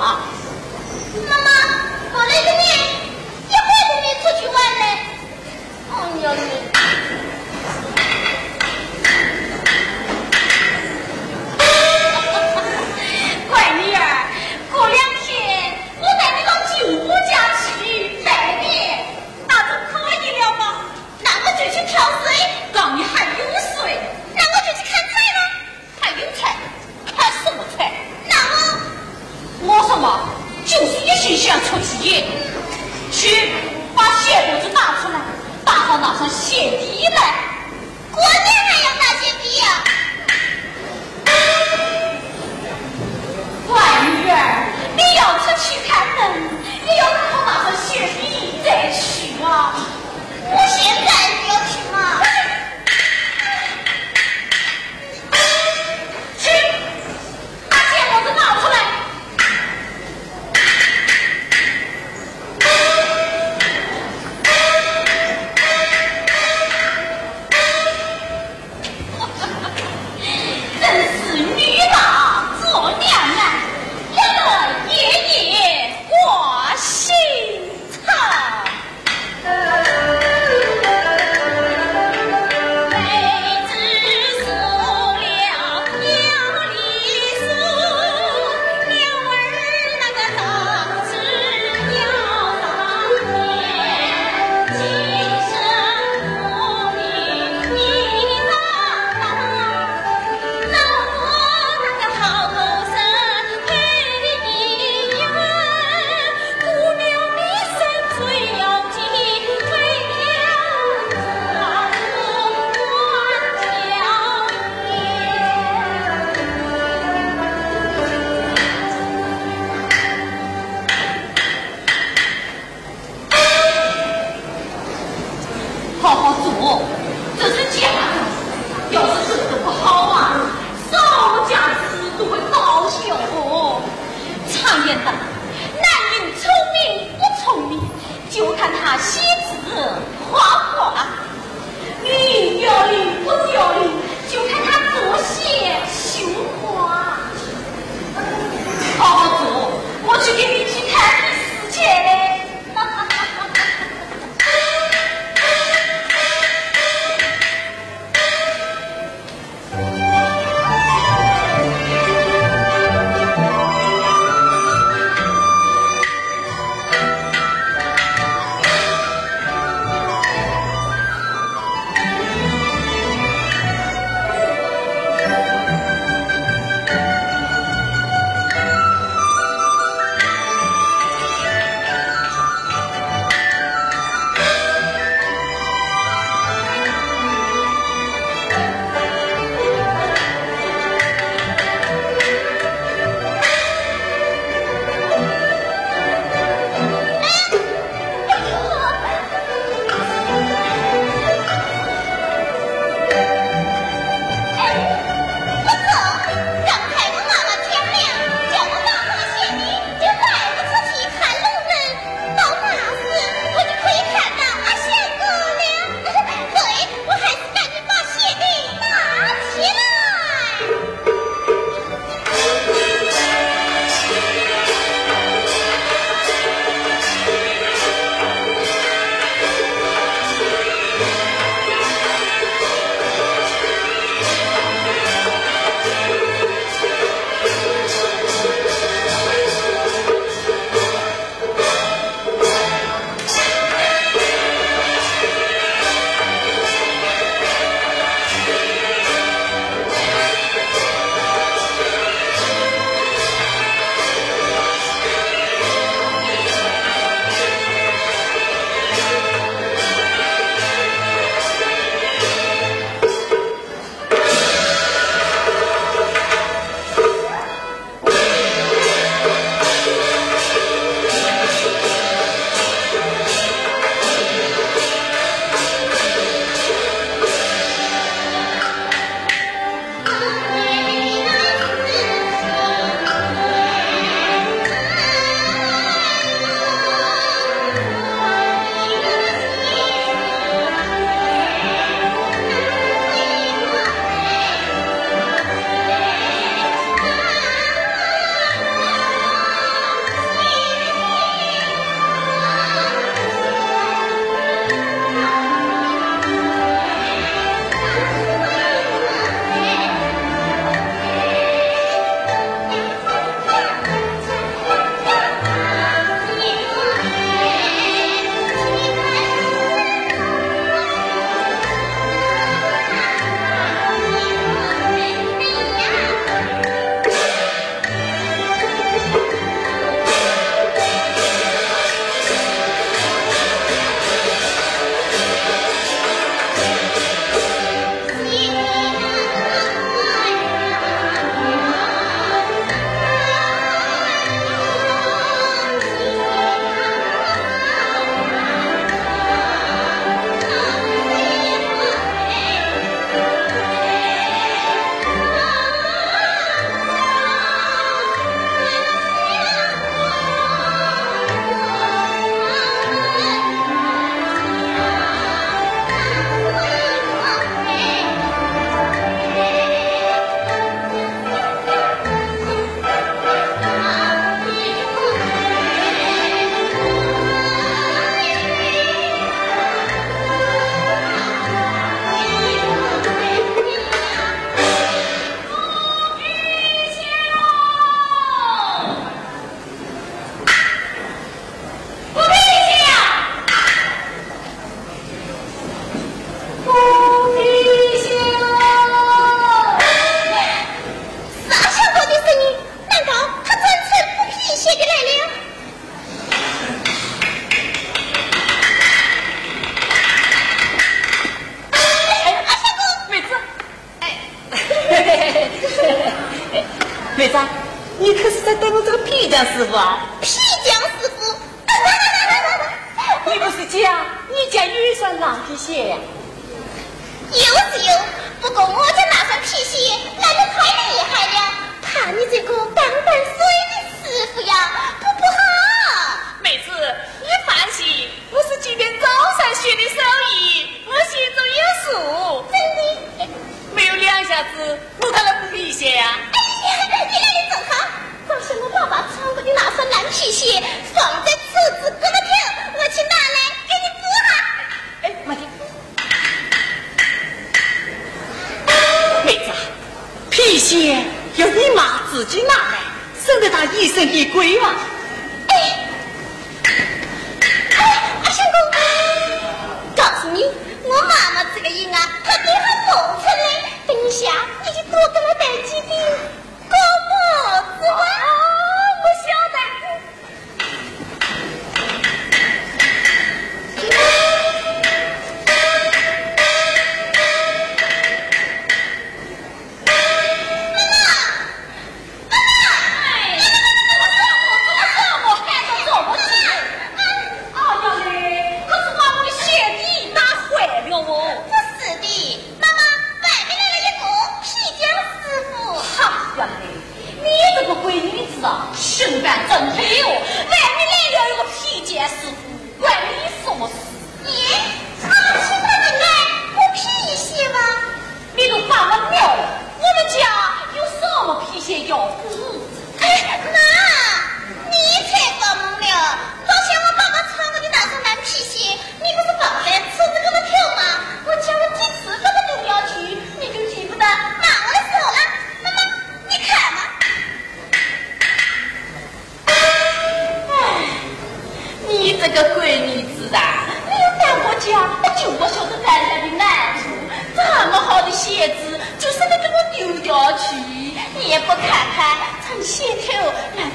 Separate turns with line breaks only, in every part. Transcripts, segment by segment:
什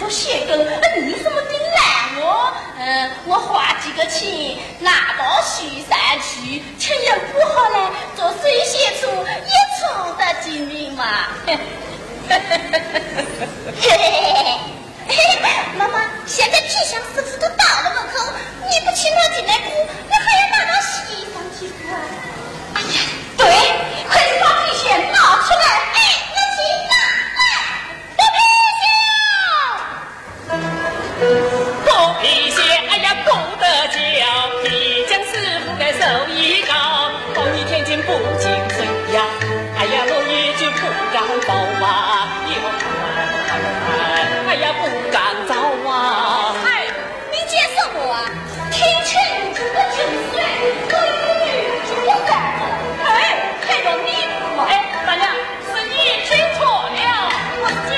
头烂
到鞋跟，你怎么的烂我？嗯，我花几个钱拿到徐山去，情人不好嘞，做水仙处也出得精明嘛。
嘿嘿嘿嘿嘿嘿嘿嘿，妈妈，现在皮箱师傅都到了门口，你不请他进来补，
呀，
不敢走啊。哎，
你讲什么啊？天晴就不进水，落雨就不干了。哎，还要你？
哎，大娘，是你听错了，我讲，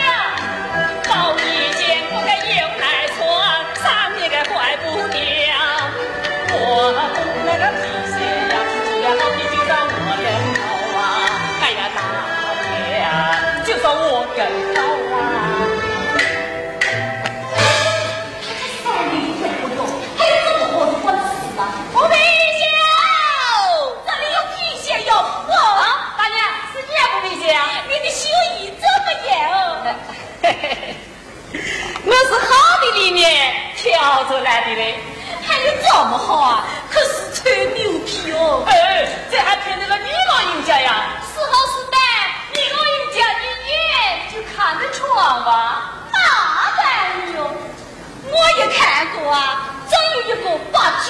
包一件不该有耐穿，三年该坏不掉。我那个皮鞋呀，只要老皮就在我人头啊，哎呀，大娘，就算我更高面挑出来的嘞。
还有这么好啊？可是吹牛皮哦！
哎，这还骗得了你老人家呀？
是好是歹，你老人家一眼就看得穿吧？那当然我也看过啊，真有一个八九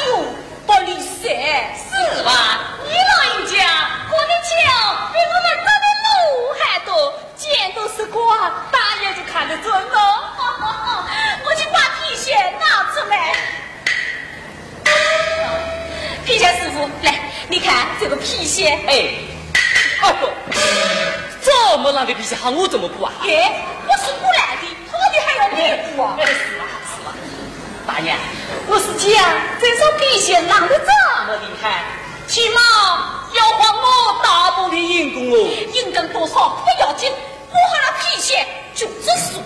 八零三，
是吧？你老人家过的桥比我们走的路还多，见都是光，大眼就看得准哦。
我去挂皮鞋拿皮鞋师傅，来，你看这个皮鞋，
哎，哎呦，这么烂的皮鞋喊我怎么补啊？
嘿，我是补烂的，好的还要你补啊？
哎，是啊，是啊。大娘，我是讲这双皮鞋烂的这么厉害，起码要还我大半的银工哦。
银工多少不要紧，补好了皮鞋就知数。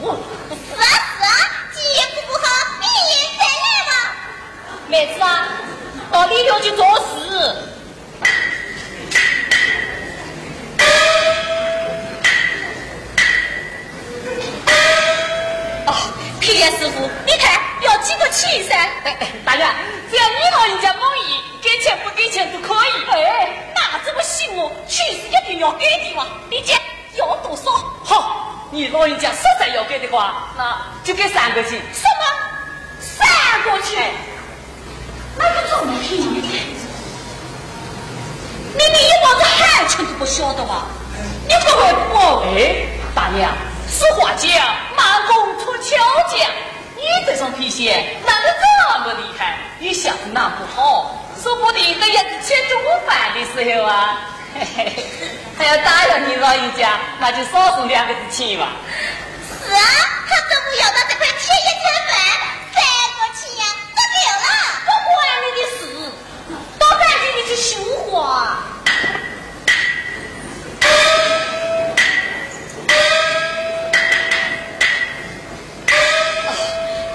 老人家实在要给的话，那就给三个钱。
什么？三个钱？那个怎么听？明明一帮子汗钱都不晓得吗，你不会不？
哎，大娘，俗话讲，慢工出巧匠。你这双皮鞋难得这么厉害，一相子拿不好，说不定等下子吃中饭的时候啊，嘿嘿还要打扰你老人家，那就少送两个子钱吧。
他怎么要到这块田野吃饭？这个钱都没有了。
我还你的事，多感激你的新话。啊，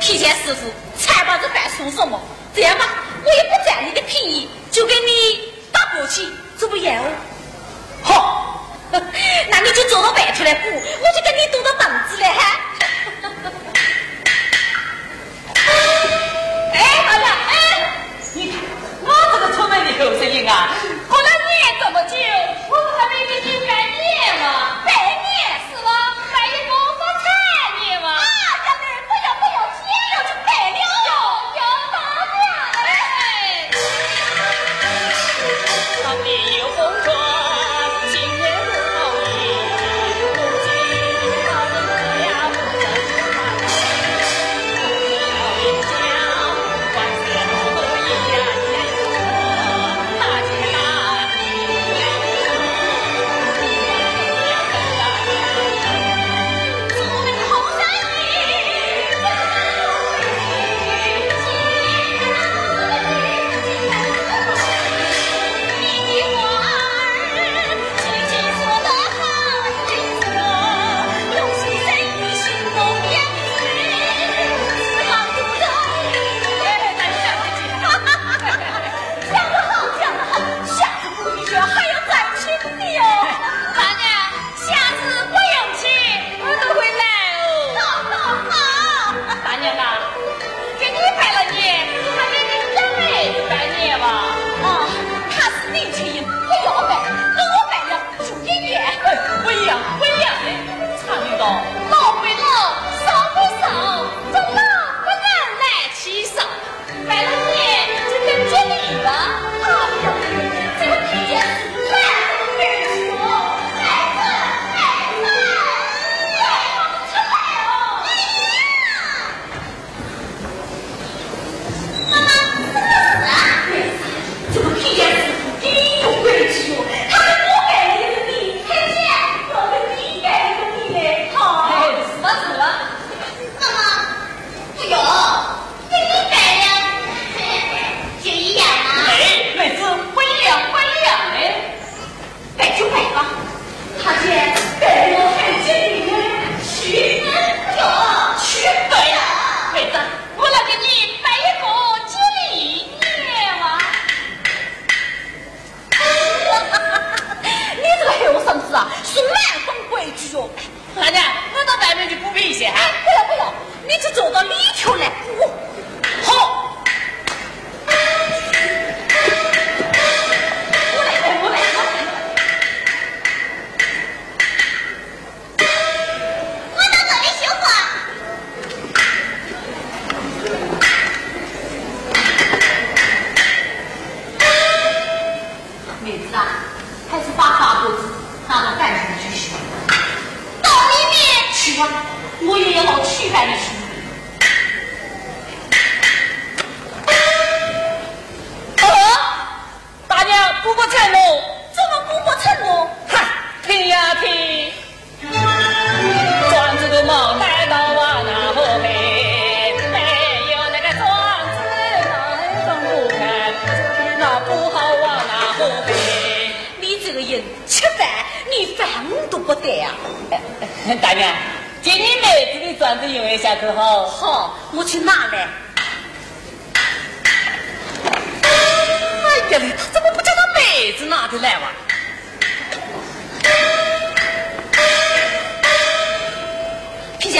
皮匠师傅，拆把子饭算什么？这样吧，我也不占你的便宜，就跟你打包去，怎么样哦？
好。
那你就坐到外头来补，我就跟你躲到凳子来。
狗声音啊！后来念这怎么久？我
都
还没
跟你完呢吗？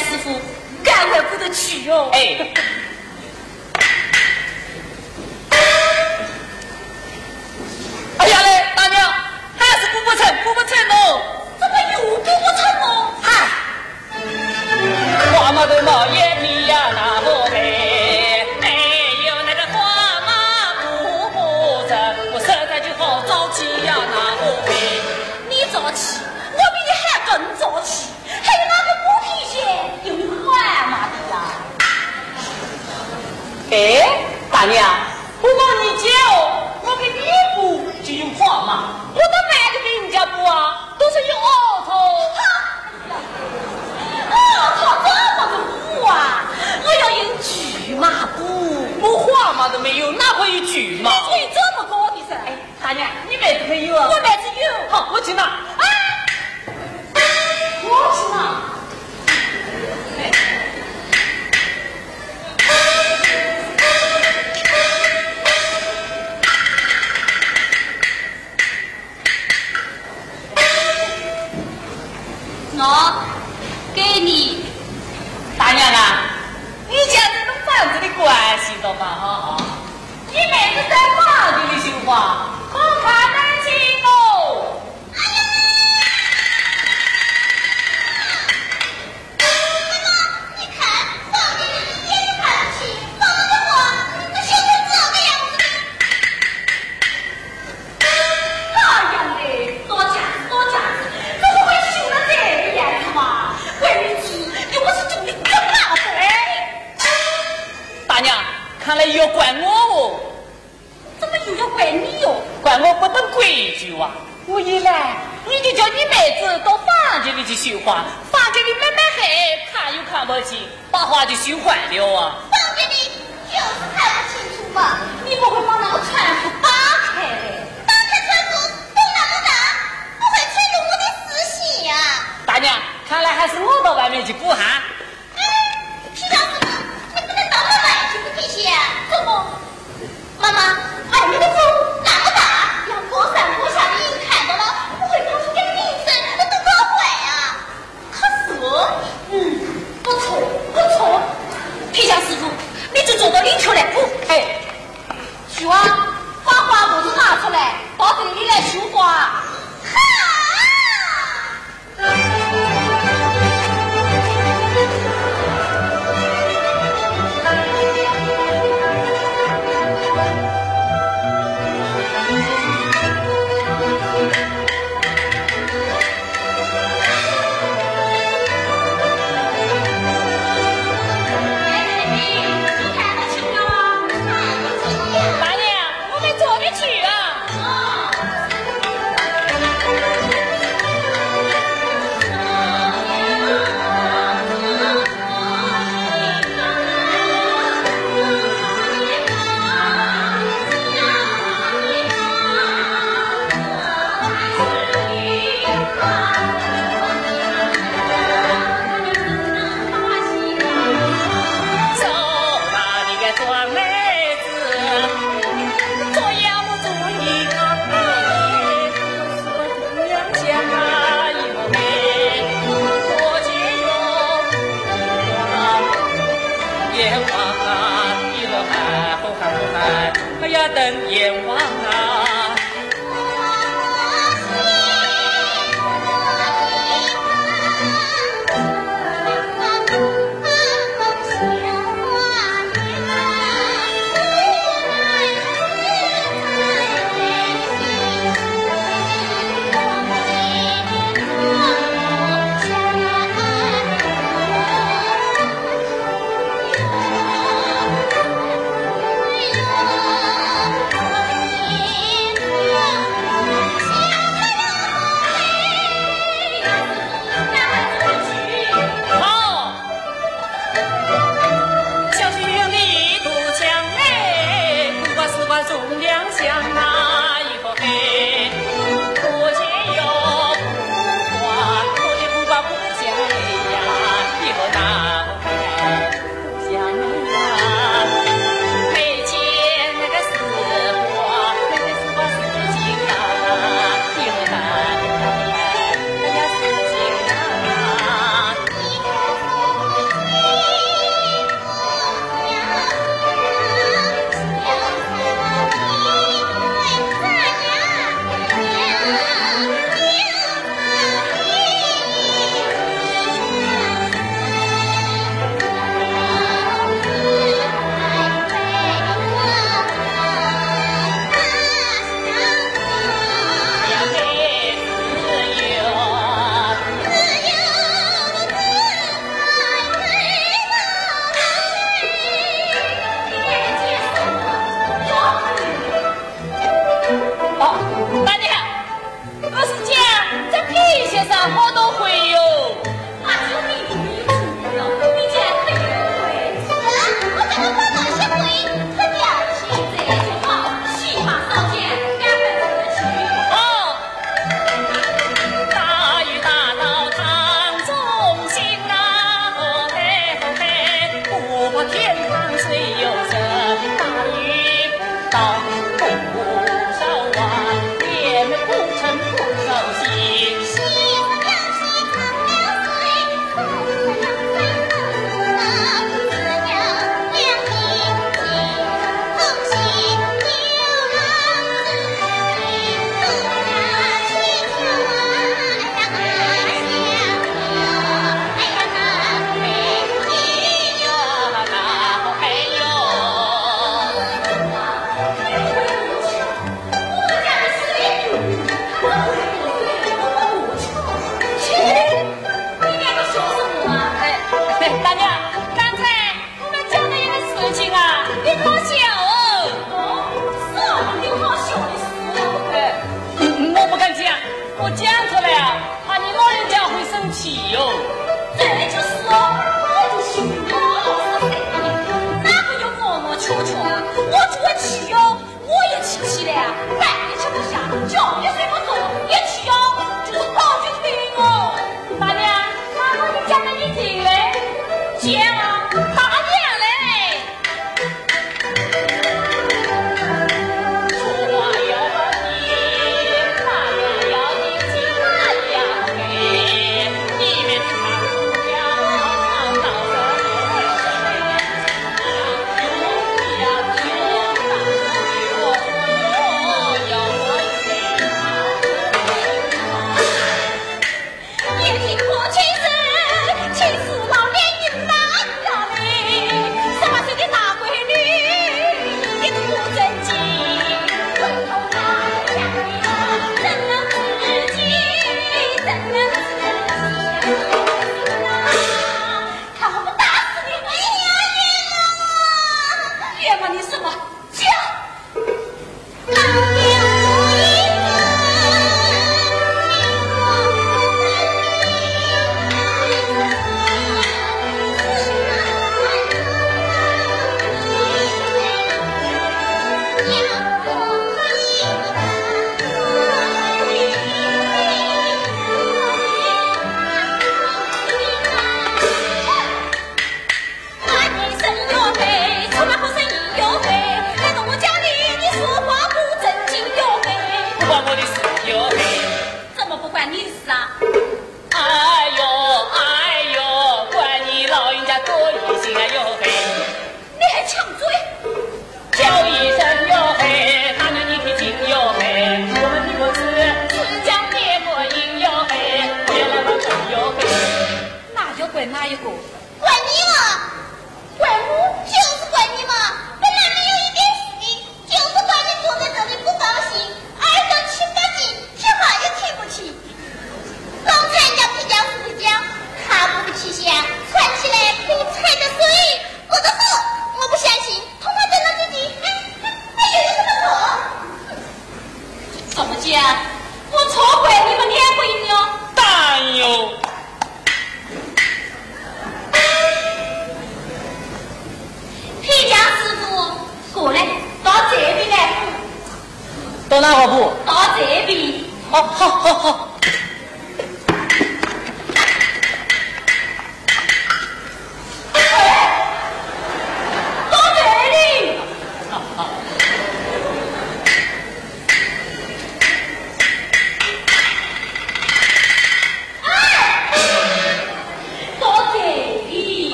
师傅赶快不得
去哟。哎给你大娘啊
你
家这种房子的关系的嘛哈啊你妹子在房子里绣花可看得清哦。要怪我哦，
怎么又要怪你哟？
怪我不懂规矩哇！我一来，你就叫你妹子到房间里去绣花，房间里闷闷黑，看又看不清，把花就绣坏了啊！
房间里就是看不清楚嘛！
你不会把那个窗户打开呗？
打开窗户，风那么大，不会吹着我的丝线呀？
大娘，看来还是我到外面去补哈。
哎们要登天王啊。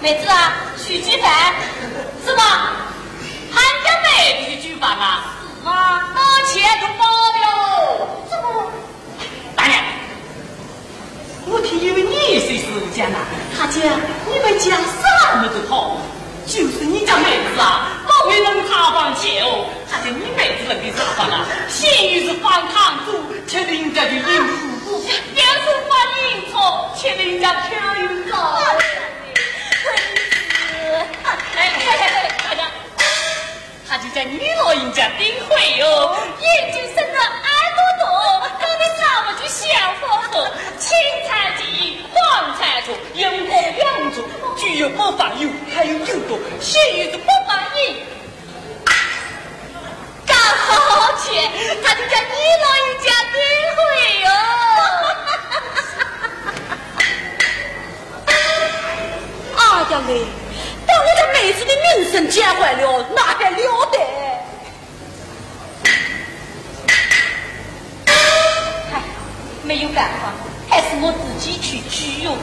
妹子
啊去几百是吗？韩家妹子的举办啊。啊
拿钱都包了怎不
大爷我听以为你随时都不
见了他姐你们
家什么
都好就是你家
妹子啊
老会人他房钱哦。他见
你
妹子能给咋房啊？信誉是
放堂主欠人家的银子户也是发银子，欠人家
漂云高就叫你老人
家顶会哟，眼睛生得耳朵多，长得那不就像火候，青菜地黄菜多，阳光两足，具有不放油，还有油多，血又是不放盐。
干好去，他就叫你老人家顶会哟。二掉嘞。我家妹子的名声减坏了那还了得？没有办法还是我自己去取哟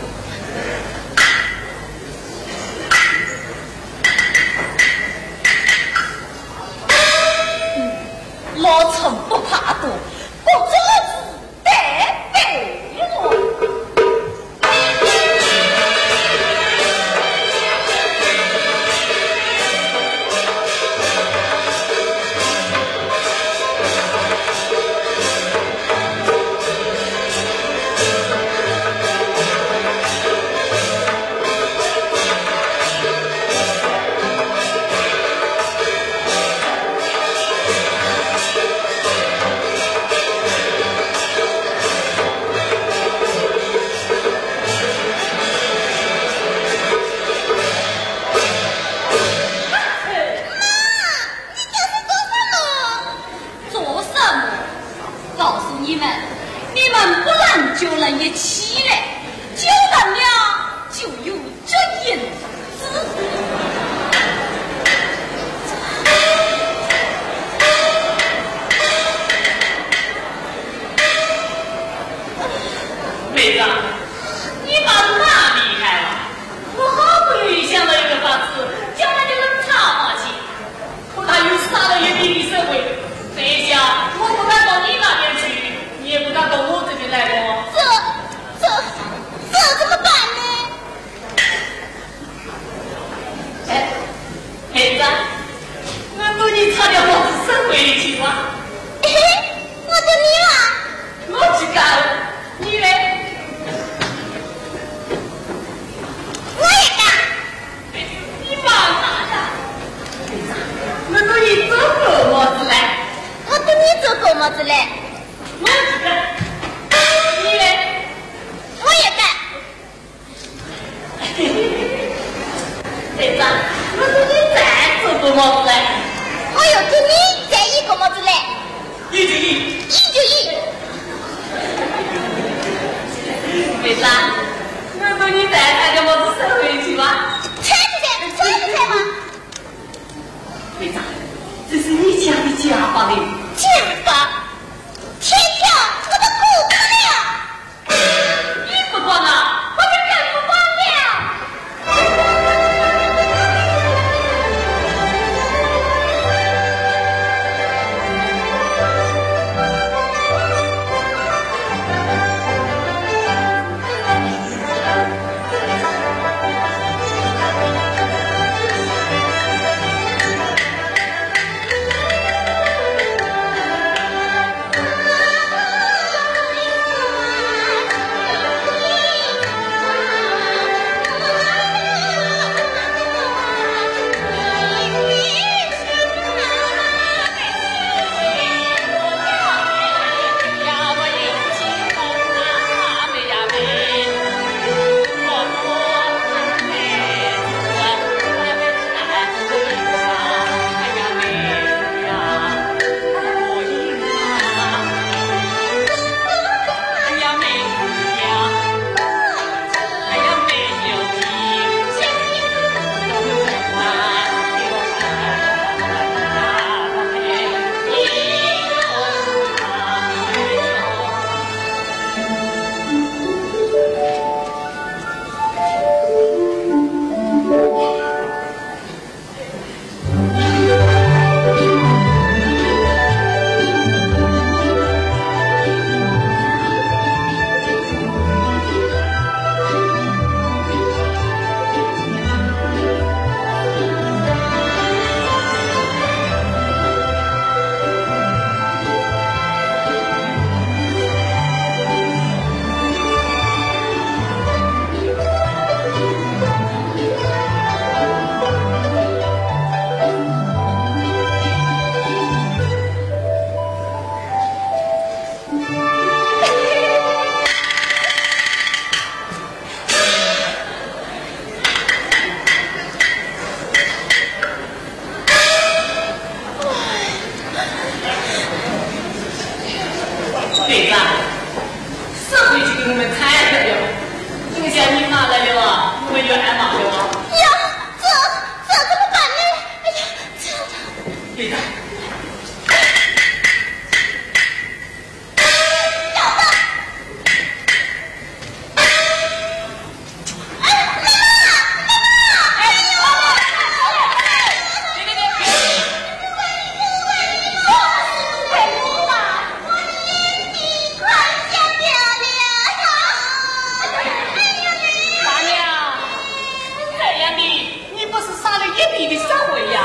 你
你不是撒了一地
的香味呀？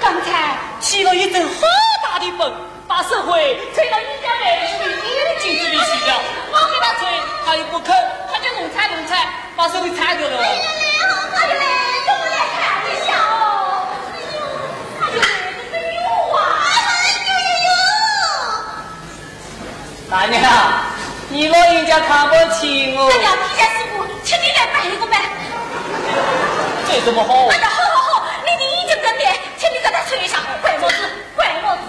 刚才起了一阵好大的风把社会吹到你家百姓的眼睛里去
了。
我给他吹
他又不
肯他就弄踩弄踩把手给踩掉了。哎
呀的哦。哎呦哎呦呦
呦。大娘你老
人家看
不起我。哎呀
好好好你的已经更变请
你在他
腿上怪
帽子怪帽子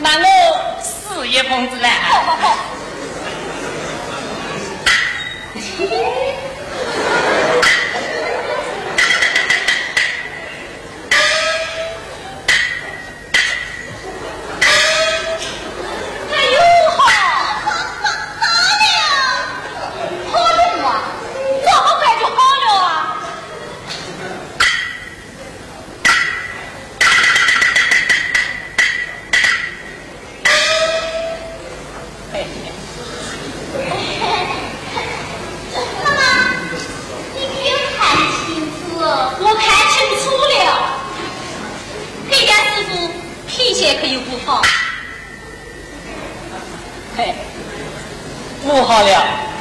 那我死也
疯子
了
好好好。漂亮。